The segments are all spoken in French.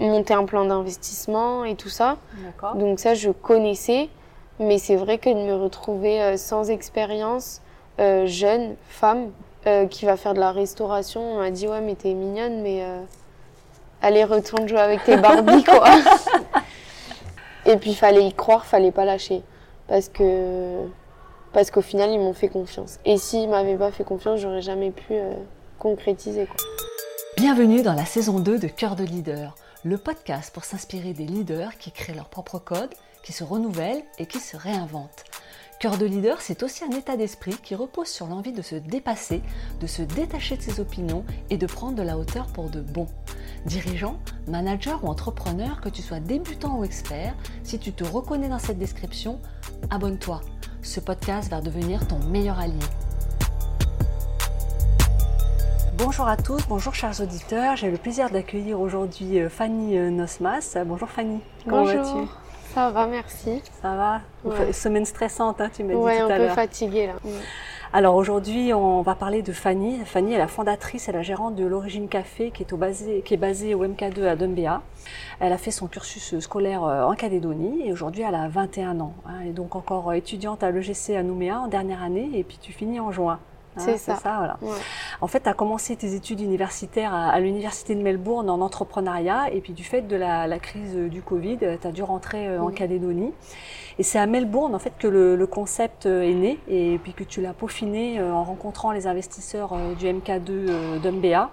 monter un plan d'investissement et tout ça. Donc ça, je connaissais, mais c'est vrai que de me retrouver euh, sans expérience, euh, jeune, femme, euh, qui va faire de la restauration, on m'a dit ouais mais t'es mignonne, mais euh, allez retourne jouer avec tes Barbies quoi. et puis fallait y croire, fallait pas lâcher, parce que parce qu'au final ils m'ont fait confiance. Et s'ils m'avaient pas fait confiance, j'aurais jamais pu euh, concrétiser quoi. Bienvenue dans la saison 2 de Cœur de leader, le podcast pour s'inspirer des leaders qui créent leur propre code, qui se renouvellent et qui se réinventent. Cœur de leader, c'est aussi un état d'esprit qui repose sur l'envie de se dépasser, de se détacher de ses opinions et de prendre de la hauteur pour de bon. Dirigeant, manager ou entrepreneur, que tu sois débutant ou expert, si tu te reconnais dans cette description, abonne-toi. Ce podcast va devenir ton meilleur allié. Bonjour à tous, bonjour chers auditeurs. J'ai le plaisir d'accueillir aujourd'hui euh, Fanny euh, Nosmas. Bonjour Fanny, comment Bonjour. vas-tu? Ça va, merci. Ça va? Ouais. Semaine stressante, hein, tu m'as Ouais, dit un tout à peu l'heure. fatiguée là. Alors aujourd'hui, on va parler de Fanny. Fanny est la fondatrice et la gérante de l'Origine Café qui est, au basé, qui est basée au MK2 à Dumbéa. Elle a fait son cursus scolaire euh, en Calédonie et aujourd'hui elle a 21 ans. hein. Elle est donc encore étudiante à l'EGC à Nouméa en dernière année et puis tu finis en juin. Hein, C'est ça. voilà. Ouais. En fait, tu as commencé tes études universitaires à, à l'Université de Melbourne en entrepreneuriat et puis du fait de la, la crise du Covid, tu as dû rentrer euh, en Mhm. Calédonie. Et c'est à Melbourne en fait que le, le concept euh, est né et puis que tu l'as peaufiné euh, en rencontrant les investisseurs euh, du MK2 euh, d'Umbea.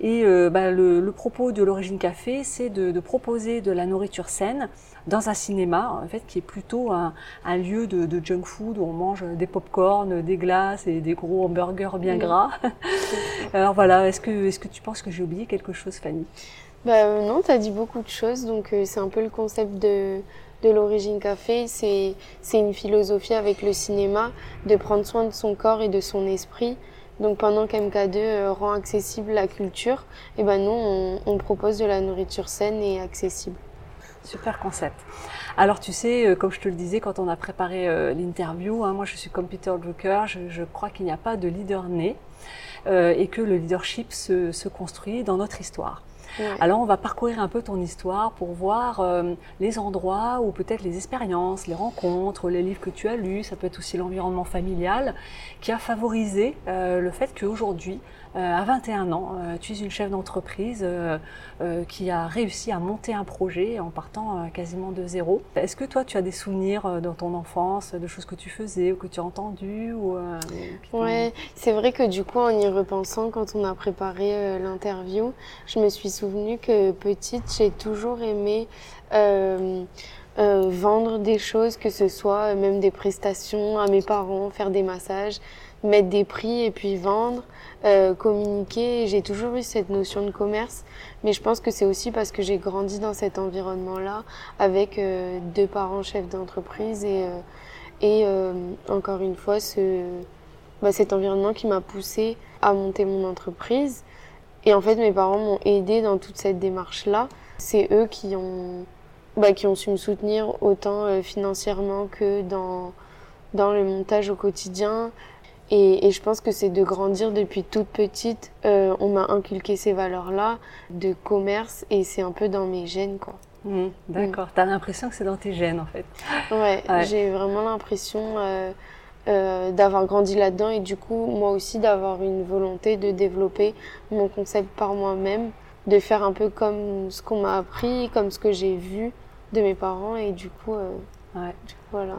Et euh, bah, le, le propos de l'Origine Café, c'est de, de proposer de la nourriture saine dans un cinéma, en fait, qui est plutôt un, un lieu de, de junk food où on mange des pop-corn, des glaces et des gros hamburgers bien gras. Alors voilà, est-ce que, est-ce que tu penses que j'ai oublié quelque chose, Fanny? Bah euh, non, t'as dit beaucoup de choses, donc euh, c'est un peu le concept de, de l'origine café. C'est c'est une philosophie avec le cinéma de prendre soin de son corps et de son esprit. Donc pendant qu'MK2 euh, rend accessible la culture, et ben nous on, propose de la nourriture saine et accessible. Super concept. Alors tu sais, euh, comme je te le disais quand on a préparé euh, l'interview, hein, moi je suis comme Peter Drucker, je, crois qu'il n'y a pas de leader né et que le leadership se construit dans notre histoire. Alors on va parcourir un peu ton histoire pour voir euh, les endroits ou peut-être les expériences, les rencontres, les livres que tu as lus, ça peut être aussi l'environnement familial qui a favorisé euh, le fait qu'aujourd'hui, à 21 ans, euh, tu es une chef d'entreprise euh, euh, qui a réussi à monter un projet en partant euh, quasiment de zéro. Est-ce que toi tu as des souvenirs euh, dans ton enfance de choses que tu faisais ou que tu as entendues ou, euh, Ouais, c'est vrai que du coup, en y repensant, quand on a préparé euh, l'interview, je me suis souvenu que petite, j'ai toujours aimé euh, euh, vendre des choses, que ce soit euh, même des prestations à mes parents, faire des massages, mettre des prix et puis vendre, euh, communiquer. J'ai toujours eu cette notion de commerce, mais je pense que c'est aussi parce que j'ai grandi dans cet environnement-là avec euh, deux parents chefs d'entreprise et, euh, et euh, encore une fois ce bah, cet environnement qui m'a poussé à monter mon entreprise. Et en fait, mes parents m'ont aidé dans toute cette démarche-là. C'est eux qui ont, bah, qui ont su me soutenir autant euh, financièrement que dans, dans le montage au quotidien. Et, et je pense que c'est de grandir depuis toute petite. Euh, on m'a inculqué ces valeurs-là de commerce et c'est un peu dans mes gènes, quoi. Mhm, D'accord, tu as l'impression que c'est dans tes gènes en fait. Ouais, Ouais. j'ai vraiment l'impression euh, euh, d'avoir grandi là-dedans et du coup, moi aussi, d'avoir une volonté de développer mon concept par moi-même, de faire un peu comme ce qu'on m'a appris, comme ce que j'ai vu de mes parents et du coup, Ouais. du coup, voilà.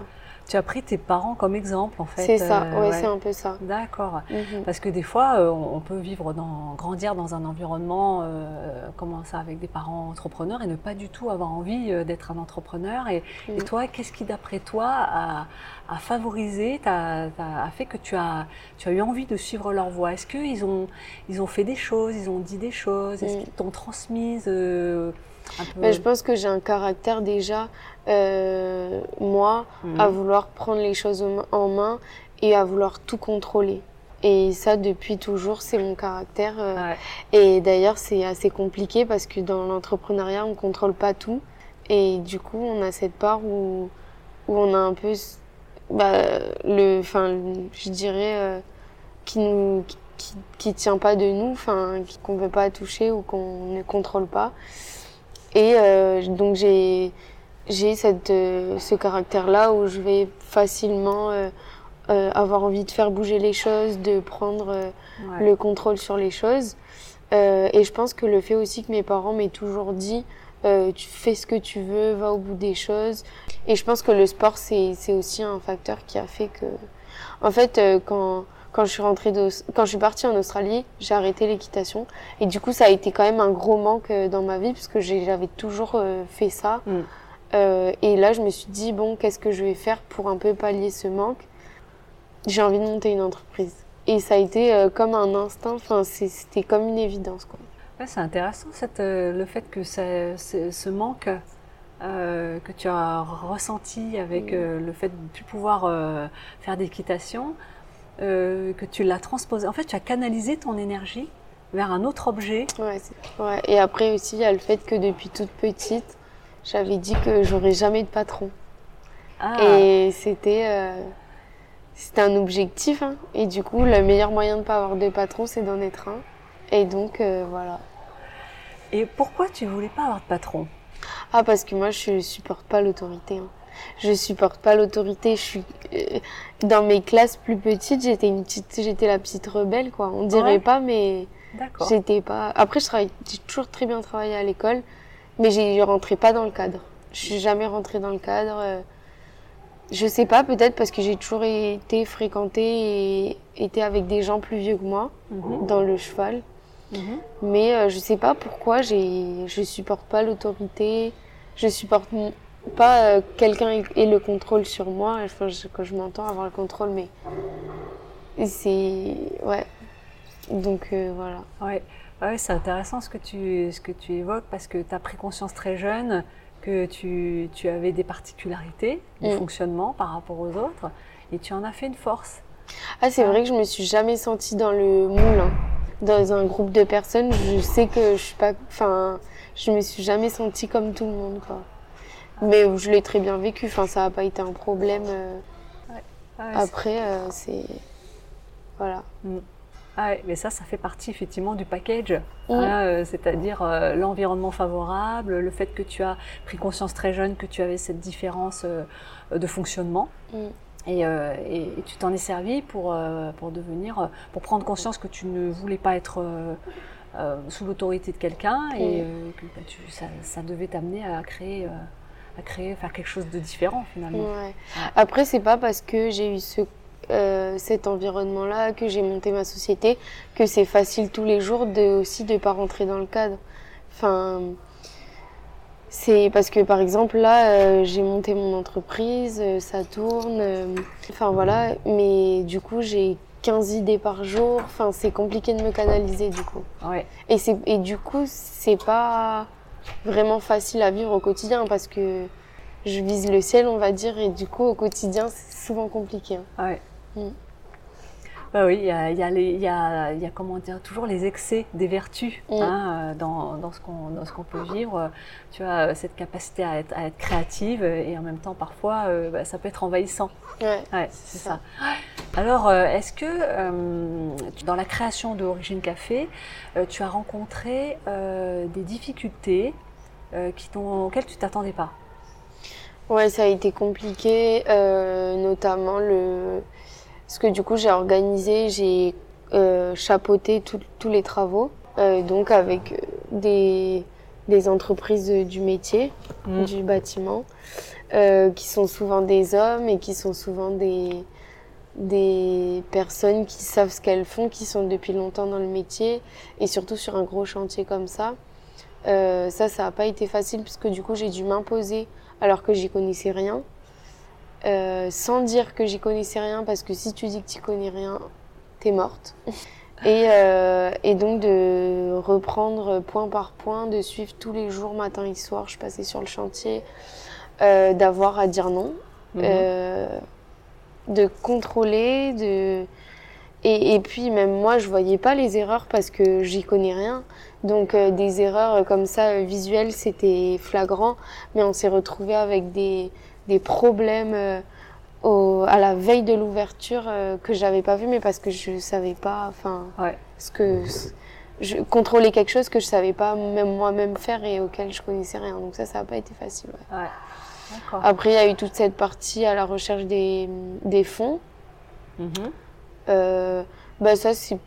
Tu as pris tes parents comme exemple en fait. C'est ça, euh, ouais, ouais. c'est un peu ça. D'accord. Mhm. Parce que des fois, euh, on peut vivre dans, grandir dans un environnement, euh, comment ça, avec des parents entrepreneurs et ne pas du tout avoir envie euh, d'être un entrepreneur. Et, et Mhm. toi, qu'est-ce qui, d'après toi, a, a favorisé, t'a- t'a- a fait que tu as, tu as eu envie de suivre leur voie? Est-ce qu'ils ont, ils ont fait des choses, ils ont dit des choses? Est-ce Mhm. qu'ils t'ont transmise euh, peu Ben, je pense que j'ai un caractère déjà, euh, moi, Mhm. à vouloir prendre les choses en- main et à vouloir tout contrôler. Et ça, depuis toujours, c'est mon caractère. euh, Ouais. Et d'ailleurs, c'est assez compliqué parce que dans l'entrepreneuriat, on contrôle pas tout. Et du coup, on a cette part où, où on a un peu, bah, le, enfin, je dirais, euh, qui nous, qui, qui tient pas de nous, enfin, qu'on veut pas toucher ou qu'on ne contrôle pas. Et euh, donc j'ai j'ai cette euh, ce caractère là où je vais facilement euh, avoir envie de faire bouger les choses, de prendre Ouais. le contrôle sur les choses. Et je pense que le fait aussi que mes parents m'aient toujours dit euh, tu fais ce que tu veux, va au bout des choses. Et je pense que le sport c'est c'est aussi un facteur qui a fait que en fait euh, quand quand je suis rentrée de, quand je suis partie en Australie, j'ai arrêté l'équitation et du coup ça a été quand même un gros manque euh, dans ma vie parce que j'ai- j'avais toujours euh, fait ça. Mm. Euh, et là je me suis dit bon qu'est-ce que je vais faire pour un peu pallier ce manque? J'ai envie de monter une entreprise. Et ça a été euh, comme un instinct, enfin c'était comme une évidence quoi. Ouais, c'est intéressant cette, euh, le fait que ça- ce, manque que tu as ressenti avec Mm. le fait de ne plus pouvoir faire d'équitation, euh, que tu l'as transposé. En fait, tu as canalisé ton énergie vers un autre objet. Ouais, ouais. Et après aussi, il y a le fait que depuis toute petite, j'avais dit que j'aurais jamais de patron. Ah, Et c'était euh, c'était un objectif. hein. Et du coup, le meilleur moyen de ne pas avoir de patron, c'est d'en être un. Et donc, euh, voilà. Et pourquoi tu voulais pas avoir de patron? Ah, parce que moi, je supporte pas l'autorité. hein. Je supporte pas l'autorité. Je suis euh, dans mes classes plus petites, j'étais une petite, j'étais la petite rebelle, quoi. On dirait Ouais. pas, mais D'accord. J'étais pas. Après, je travaille... j'ai toujours très bien travaillé à l'école, mais j'ai- je rentrais pas dans le cadre. Je suis jamais rentrée dans le cadre. euh, Je sais pas, peut-être parce que j'ai toujours été fréquentée et été avec des gens plus vieux que moi Mhm, dans le cheval. mhm. Mais euh, je sais pas pourquoi j'ai, je supporte pas l'autorité. Je supporte pas euh, quelqu'un ait le contrôle sur moi. Enfin, je- quand je m'entends avoir le contrôle, mais c'est ouais. Donc euh, voilà. Ouais, ouais c'est intéressant ce que tu ce que tu évoques parce que tu as pris conscience très jeune que tu, tu avais des particularités du Mm. fonctionnement par rapport aux autres et tu en as fait une force. Ah, c'est vrai que je me suis jamais sentie dans le moule. hein. Dans un groupe de personnes, je sais que je suis pas. Enfin, je me suis jamais sentie comme tout le monde, quoi. Mais je l'ai très bien vécu. Enfin, ça n'a pas été un problème. euh. Ah ouais, Après, euh, c'est. Voilà. ah ouais, mais ça, ça fait partie effectivement du package, Mm. hein, euh, c'est-à-dire euh, l'environnement favorable, le fait que tu as pris conscience très jeune que tu avais cette différence euh, de fonctionnement. Mm. Et, et- et tu t'en es servi pour, pour devenir, pour prendre conscience que tu ne voulais pas être sous l'autorité de quelqu'un et Mm. que bah, tu- ça, ça devait t'amener à créer, à créer, faire quelque chose de différent finalement. Ouais. Après, c'est pas parce que j'ai eu ce, euh, cet environnement-là, que j'ai monté ma société, que c'est facile tous les jours de aussi de pas rentrer dans le cadre. Enfin, c'est parce que par exemple là, euh, j'ai monté mon entreprise, euh, ça tourne. euh, Enfin voilà, mais du coup j'ai 15 idées par jour. Enfin, c'est compliqué de me canaliser du coup. Ouais. Et, et du coup, c'est pas vraiment facile à vivre au quotidien parce que je vise le ciel, on va dire, et du coup, au quotidien, c'est souvent compliqué. hein. Ouais. Mm. Bah oui, il y a, y, a y, a, y a comment dire, toujours les excès des vertus Mm. hein, euh, dans, dans ce qu'on dans ce qu'on peut vivre. Tu as euh, cette capacité à être, à être créative et en même temps, parfois, euh, bah, ça peut être envahissant. Ouais. Ouais, c'est ça. Alors, est-ce que euh, dans la création de Origine Café, tu as rencontré euh, des difficultés qui auxquelles tu t'attendais pas? Ouais, ça a été compliqué, notamment le. Parce que du coup, j'ai organisé, j'ai euh, chapeauté tous les travaux, euh, donc avec euh, des, des entreprises du métier, Mm. du bâtiment, euh, qui sont souvent des hommes et qui sont souvent des, des personnes qui savent ce qu'elles font, qui sont depuis longtemps dans le métier, et surtout sur un gros chantier comme ça. Euh, ça, ça n'a pas été facile, parce que du coup, j'ai dû m'imposer alors que j'y connaissais rien. Euh, sans dire que j'y connaissais rien, parce que si tu dis que tu connais rien, t'es morte. Et, euh, et donc de reprendre point par point, de suivre tous les jours, matin et soir, je passais sur le chantier, euh, d'avoir à dire non, Mhm. de contrôler, de... Et, et puis même moi, je voyais pas les erreurs parce que j'y connais rien. Donc euh, des erreurs comme ça visuelles, c'était flagrant, mais on s'est retrouvé avec des, des problèmes euh, au, à la veille de l'ouverture euh, que j'avais pas vu, mais parce que je savais pas, enfin, Ouais. ce que je contrôler quelque chose que je savais pas même moi-même faire et auquel je connaissais rien. Donc ça, ça n'a pas été facile. Ouais. Ouais. D'accord. Après, il y a eu toute cette partie à la recherche des, des fonds. Euh, bah ça, c'est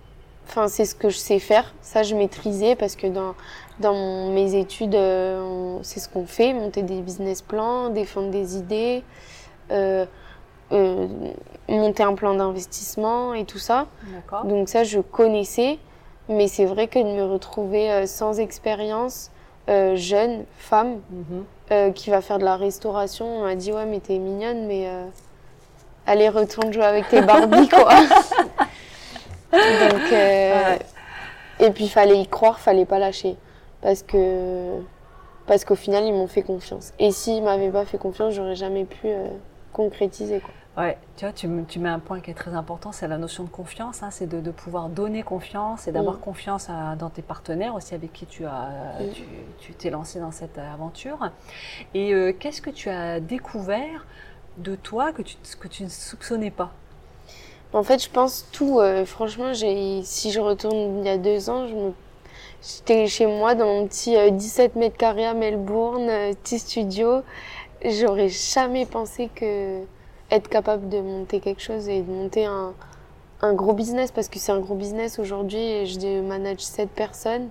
enfin, c'est ce que je sais faire. Ça, je maîtrisais parce que dans, dans mon- mes études, euh, c'est ce qu'on fait, monter des business plans, défendre des idées, euh, euh, monter un plan d'investissement et tout ça. Donc ça, je connaissais, mais c'est vrai que de me retrouver sans expérience, jeune, femme, Mhm. qui va faire de la restauration, on m'a dit ouais mais t'es mignonne, mais allez retourne jouer avec tes Barbie quoi. Donc Ouais. et puis fallait y croire, fallait pas lâcher, parce que parce qu'au final ils m'ont fait confiance. Et s'ils m'avaient pas fait confiance, j'aurais jamais pu euh, concrétiser quoi. Ouais, tu vois, tu, me- tu mets un point qui est très important, c'est la notion de confiance. hein, c'est de, de pouvoir donner confiance et d'avoir Mm. confiance à- dans tes partenaires aussi avec qui tu as, Mm. tu, tu t'es lancé dans cette aventure. Et euh, qu'est-ce que tu as découvert de toi que tu, que tu ne soupçonnais pas? En fait, je pense tout. euh, franchement, j'ai, si je retourne il y a deux ans, je me, j'étais chez moi dans mon petit euh, 17 mètres carrés à Melbourne, euh, petit studio. J'aurais jamais pensé que être capable de monter quelque chose et de monter un, un gros business, parce que c'est un gros business aujourd'hui. et Je manage sept personnes.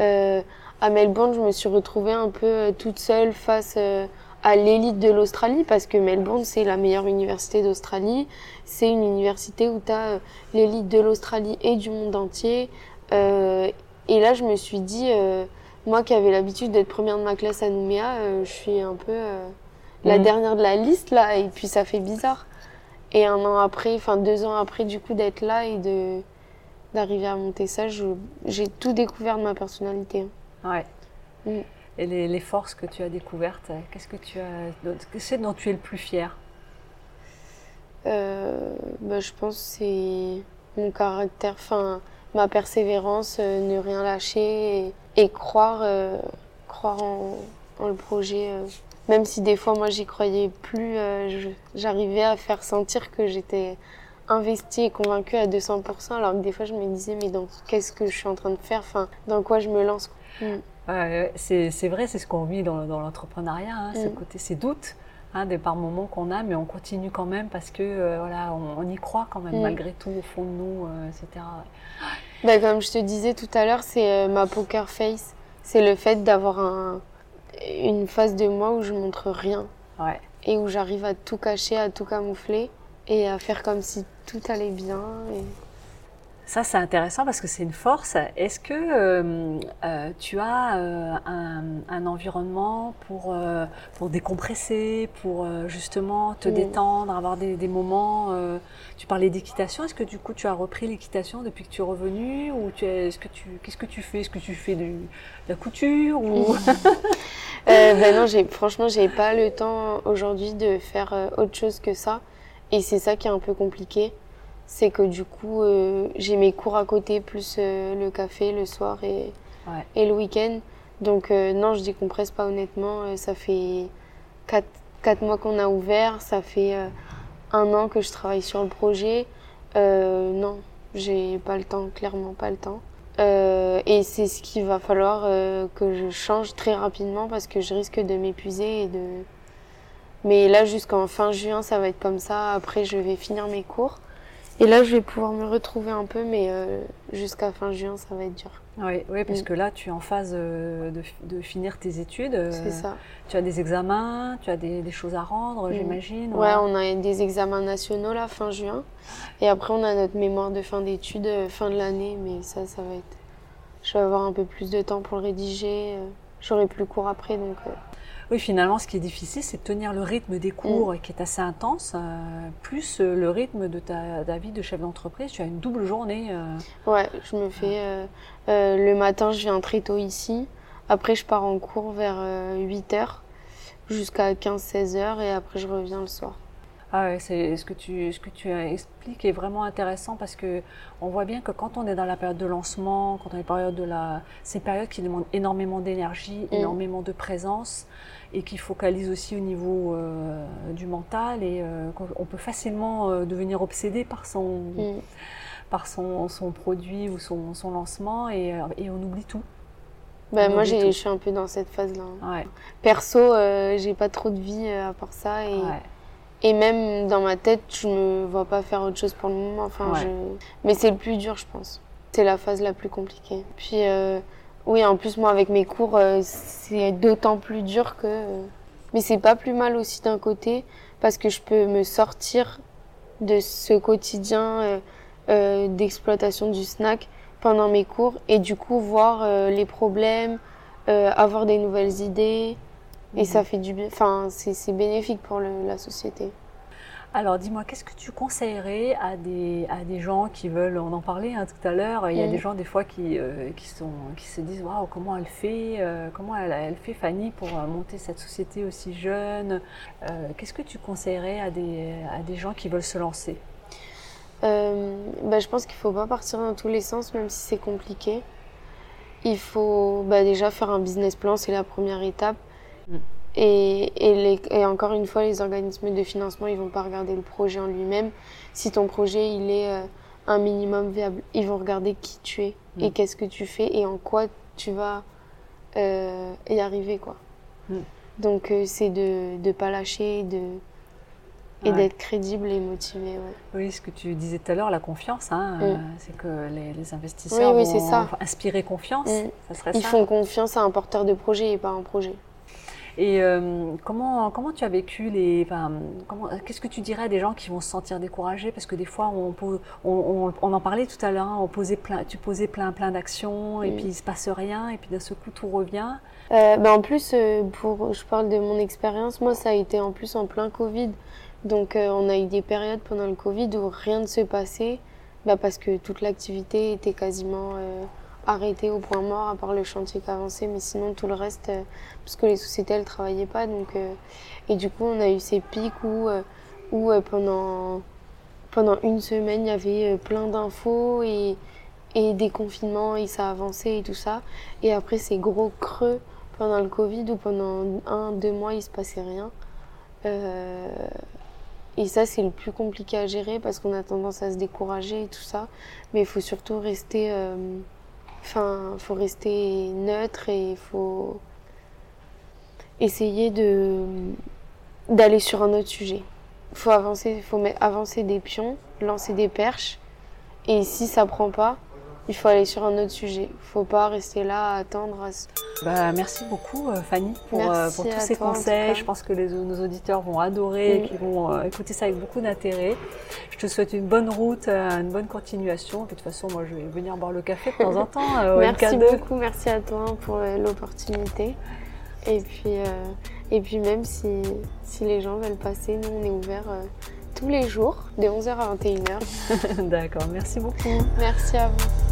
Euh, à Melbourne, je me suis retrouvée un peu euh, toute seule face euh, à l'élite de l'Australie parce que Melbourne, c'est la meilleure université d'Australie. C'est une université où tu as l'élite de l'Australie et du monde entier. Euh, et là, je me suis dit, euh, moi qui avais l'habitude d'être première de ma classe à Nouméa, euh, je suis un peu euh, la Mhm. dernière de la liste là, et puis ça fait bizarre. Et un an après, enfin deux ans après, du coup, d'être là et de d'arriver à monter ça, j'ai tout découvert de ma personnalité. Ouais. Mm. Et les, les forces que tu as découvertes, qu'est-ce que tu as, qu'est-ce dont tu es le plus fier? Euh, bah, je pense que c'est mon caractère, enfin ma persévérance, euh, ne rien lâcher et, et croire, euh, croire en, en le projet. euh. Même si des fois moi j'y croyais plus, j'arrivais à faire sentir que j'étais investie et convaincue à 200%, alors que des fois je me disais mais dans qu'est-ce que je suis en train de faire, enfin dans quoi je me lance. Mm. C'est vrai, c'est ce qu'on vit dans, dans l'entrepreneuriat, hein, ce Mm. côté, ces doutes, hein, des par moments qu'on a, mais on continue quand même parce que euh, voilà, on, on y croit quand même Mm. malgré tout au fond de nous, euh, etc. Bah, comme je te disais tout à l'heure, c'est euh, ma poker face. C'est le fait d'avoir un, une face de moi où je montre rien Ouais. et où j'arrive à tout cacher, à tout camoufler et à faire comme si tout allait bien. Et... Ça, c'est intéressant parce que c'est une force. Est-ce que euh, euh, tu as euh, un, un environnement pour, euh, pour décompresser, pour euh, justement te Mm. détendre, avoir des, des moments euh, Tu parlais d'équitation. Est-ce que du coup tu as repris l'équitation depuis que tu es revenu ou tu es, est-ce que tu qu'est-ce que tu fais? Est-ce que tu fais du, de la couture ou Euh, ben non, j'ai, franchement, j'ai pas le temps aujourd'hui de faire autre chose que ça. Et c'est ça qui est un peu compliqué. C'est que du coup, euh, j'ai mes cours à côté, plus euh, le café le soir et, Ouais. et le week-end. Donc euh, non, je décompresse pas honnêtement. Euh, ça fait quatre, quatre mois qu'on a ouvert. Ça fait euh, un an que je travaille sur le projet. Euh, non, j'ai pas le temps, clairement pas le temps. Euh, et c'est ce qu'il va falloir euh, que je change très rapidement parce que je risque de m'épuiser et de. Mais là, jusqu'en fin juin, ça va être comme ça. Après, je vais finir mes cours. Et là, je vais pouvoir me retrouver un peu, mais euh, jusqu'à fin juin, ça va être dur. Oui, oui, parce Mm. que là, tu es en phase euh, de, de finir tes études. euh, C'est ça. Tu as des examens, tu as des, des choses à rendre, Mm. j'imagine. Ouais, on a des examens nationaux là, fin juin. Et après, on a notre mémoire de fin d'études, fin de l'année. Mais ça, ça va être. Je vais avoir un peu plus de temps pour le rédiger. J'aurai plus cours après, donc. euh, Oui, finalement, ce qui est difficile, c'est de tenir le rythme des cours Mm. qui est assez intense, euh, plus euh, le rythme de ta, ta vie de chef d'entreprise. Tu as une double journée. euh, Ouais, je me fais. euh, le matin, je viens très tôt ici. Après, je pars en cours vers 8h jusqu'à 15-16 h et après, je reviens le soir. Ah c'est ce que tu ce que tu expliques est vraiment intéressant parce que on voit bien que quand on est dans la période de lancement, quand on est période de la, c'est une période qui demande énormément d'énergie, Mm. énormément de présence et qui focalise aussi au niveau euh, du mental et euh, on peut facilement euh, devenir obsédé par son Mm. par son, son produit ou son, son lancement et, et, on oublie tout. Ben, moi, je suis un peu dans cette phase-là. Ouais. Perso, j'ai pas trop de vie à part ça. Et... Et même dans ma tête, je me vois pas faire autre chose pour le moment. Enfin, je... Mais c'est le plus dur, je pense. C'est la phase la plus compliquée. Puis, euh, oui, en plus, moi, avec mes cours, euh, c'est d'autant plus dur que. Euh, mais c'est pas plus mal aussi d'un côté, parce que je peux me sortir de ce quotidien d'exploitation du snack pendant mes cours et du coup voir les problèmes, avoir des nouvelles idées. Et ça fait du bien, enfin, c'est bénéfique pour la société. Alors dis-moi, qu'est-ce que tu conseillerais à des, à des gens qui veulent, on en parlait hein, tout à l'heure, il y a mm. des gens des fois qui, euh, qui, sont, qui se disent waouh, comment elle fait, euh, comment elle, elle, fait Fanny pour euh, monter cette société aussi jeune? Qu'est-ce que tu conseillerais à des, à des gens qui veulent se lancer? Bah, Je pense qu'il ne faut pas partir dans tous les sens, même si c'est compliqué. Il faut bah, déjà faire un business plan, c'est la première étape. Et, et, encore une fois, les organismes de financement, ils vont pas regarder le projet en lui-même. Si ton projet, il est euh, un minimum viable, ils vont regarder qui tu es mm. et qu'est-ce que tu fais et en quoi tu vas euh, y arriver, quoi. Mm. Donc, euh, c'est de ne pas lâcher de, et d'être crédible et motivé. Oui, ce que tu disais tout à l'heure, la confiance, hein, mm. c'est que les, investisseurs vont ça. inspirer confiance. Ça serait Ils font confiance à un porteur de projet et pas à un projet. Et euh, comment, comment tu as vécu les. Enfin, Qu'est-ce que tu dirais à des gens qui vont se sentir découragés? Parce que des fois, on, on, on, en parlait tout à l'heure, hein, on posait plein, tu posais plein, plein d'actions et puis il ne se passe rien et puis d'un seul coup, tout revient. Euh, ben en plus, euh, pour, je parle de mon expérience, moi, ça a été en plus en plein Covid. Donc, on a eu des périodes pendant le Covid où rien ne se passait bah, parce que toute l'activité était quasiment arrêté au point mort, à part le chantier qui avançait, mais sinon tout le reste, euh, parce que les sociétés elles travaillaient pas, donc euh, et du coup on a eu ces pics où, euh, où pendant pendant une semaine il y avait plein d'infos et et des confinements et ça avançait et tout ça, et après ces gros creux pendant le Covid où pendant un deux mois il se passait rien. Et ça, c'est le plus compliqué à gérer parce qu'on a tendance à se décourager et tout ça. Mais il faut surtout rester Enfin, faut rester neutre et il faut essayer d'aller sur un autre sujet. Il faut avancer, faut avancer des pions, lancer des perches. Et si ça prend pas, il faut aller sur un autre sujet. Il faut pas rester là à attendre. Bah, merci beaucoup euh, Fanny pour, euh, pour tous ces conseils. Je pense que les, nos auditeurs vont adorer et qu'ils vont euh, écouter ça avec beaucoup d'intérêt. Je te souhaite une bonne route, une bonne continuation. De toute façon, moi je vais venir boire le café de temps en temps. merci beaucoup, merci à toi pour l'opportunité. Et puis, et puis même si, si les gens veulent passer, nous on est ouvert tous les jours de 11h à 21h. D'accord, merci beaucoup. Merci à vous.